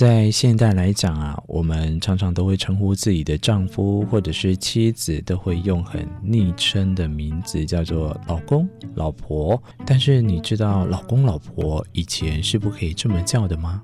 在现代来讲啊，我们常常都会称呼自己的丈夫或者是妻子，都会用很昵称的名字，叫做老公、老婆。但是你知道老公、老婆以前是不可以这么叫的吗？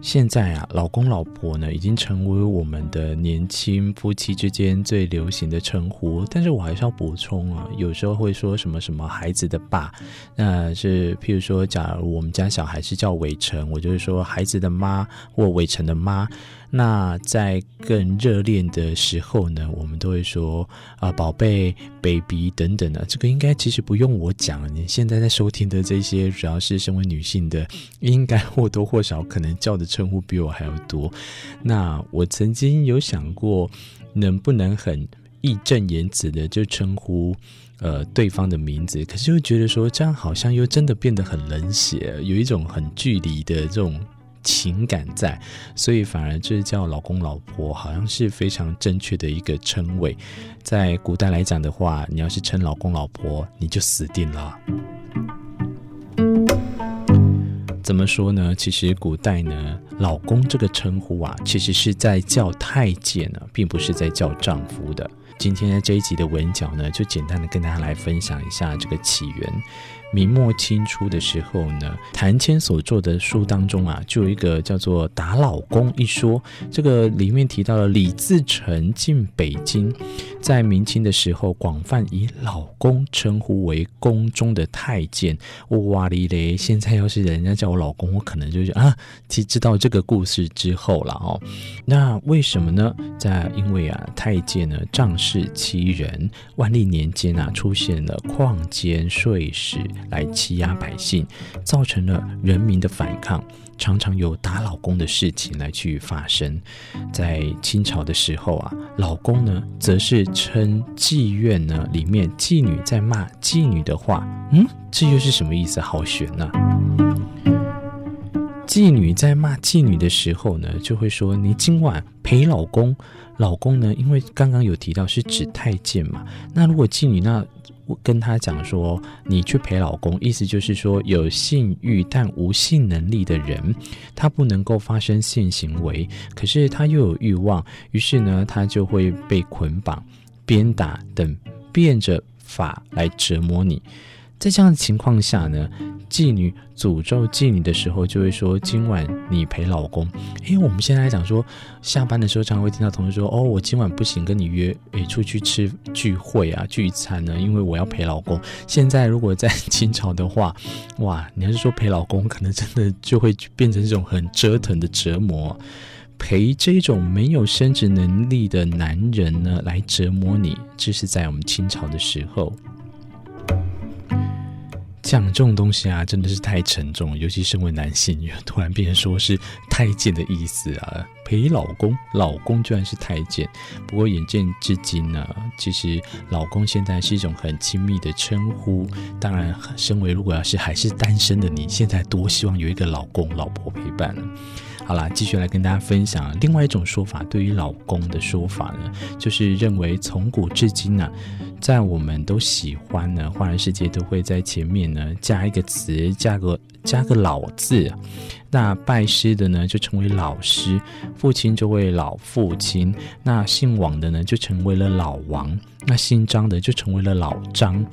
现在啊，老公老婆呢，已经成为我们的年轻夫妻之间最流行的称呼。但是我还是要补充啊，有时候会说什么什么孩子的爸，那是譬如说，假如我们家小孩是叫伟成，我就会说孩子的妈或伟成的妈。那在更热恋的时候呢，我们都会说啊，宝贝、baby 等等的。这个应该其实不用我讲，你现在在收听的这些，主要是身为女性的，应该或多或少可能叫的称呼比我还要多。那我曾经有想过，能不能很义正言辞的就称呼呃对方的名字，可是又觉得说这样好像又真的变得很冷血，有一种很距离的这种。情感在，所以反而就是叫老公老婆，好像是非常正确的一个称谓。在古代来讲的话，你要是称老公老婆，你就死定了。怎么说呢？其实古代呢，老公这个称呼啊，其实是在叫太监呢，并不是在叫丈夫的。今天的这一集的文角呢，就简单的跟大家来分享一下这个起源。明末清初的时候呢，谭谦所作的书当中啊，就有一个叫做《打老公》一说。这个里面提到了李自成进北京，在明清的时候，广泛以老公称呼为宫中的太监。哇哩嘞！现在要是人家叫我老公，我可能就是啊，其知道这个故事之后了哦。那为什么呢？在因为啊，太监呢仗势欺人，万历年间啊，出现了旷奸税使。来欺压百姓，造成了人民的反抗，常常有打老公的事情来去发生。在清朝的时候啊，老公呢，则是称妓院呢里面妓女在骂妓女的话，嗯，这又是什么意思？好悬呐、啊！妓女在骂妓女的时候呢，就会说：“你今晚陪老公。”老公呢，因为刚刚有提到是指太监嘛，那如果妓女那。跟他讲说，你去陪老公，意思就是说，有性欲但无性能力的人，他不能够发生性行为，可是他又有欲望，于是呢，他就会被捆绑、鞭打等变着法来折磨你。在这样的情况下呢，妓女诅咒妓女的时候，就会说：“今晚你陪老公。”诶，我们现在来讲说，下班的时候常常会听到同事说：“哦，我今晚不行，跟你约诶出去吃聚会啊聚餐呢，因为我要陪老公。”现在如果在清朝的话，哇，你要是说陪老公，可能真的就会变成这种很折腾的折磨，陪这种没有生殖能力的男人呢来折磨你，这是在我们清朝的时候。讲这种东西啊，真的是太沉重，尤其身为男性，突然变成说是太监的意思啊，陪老公，老公居然是太监。不过眼见至今呢，其实老公现在是一种很亲密的称呼。当然，身为如果要是还是单身的你，现在多希望有一个老公老婆陪伴了。好啦，继续来跟大家分享另外一种说法，对于老公的说法呢，就是认为从古至今呢、在我们都喜欢呢，华人世界都会在前面呢加一个词，加个加个老字。那拜师的呢就成为老师，父亲就为老父亲。那姓王的呢就成为了老王，那姓张的就成为了老张。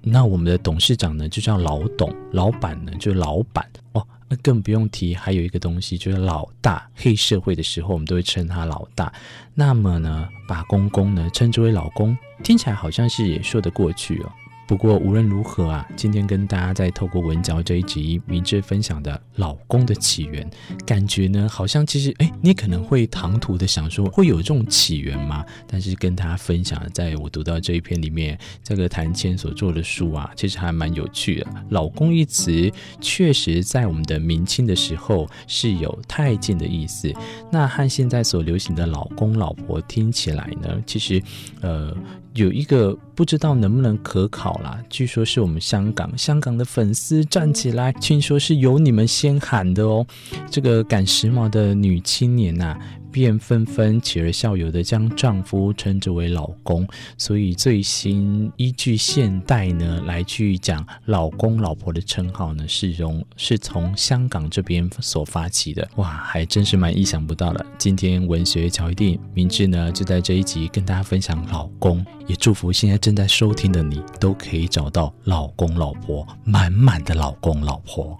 那我们的董事长呢就叫老董，老板呢就老板哦。那更不用提，还有一个东西就是老大，黑社会的时候我们都会称他老大。那么呢，把公公呢称之为老公，听起来好像是也说得过去哦。不过无论如何啊，今天跟大家在透过文嚼这一集明智分享的老公的起源，感觉呢好像其实哎，你可能会唐突的想说会有这种起源吗？但是跟大家分享，在我读到这一篇里面，这个谭谦所做的书啊，其实还蛮有趣的。老公一词确实在我们的明清的时候是有太监的意思，那和现在所流行的老公老婆听起来呢，其实呃。有一个不知道能不能可考啦。据说是我们香港香港的粉丝站起来，听说是由你们先喊的哦。这个赶时髦的女青年呐、啊。便纷纷起而效尤的将丈夫称之为老公，所以最新依据现代呢来去讲老公老婆的称号呢，是从是从香港这边所发起的，哇，还真是蛮意想不到的。今天文学巧一点，明智呢就在这一集跟大家分享老公，也祝福现在正在收听的你都可以找到老公老婆满满的老公老婆。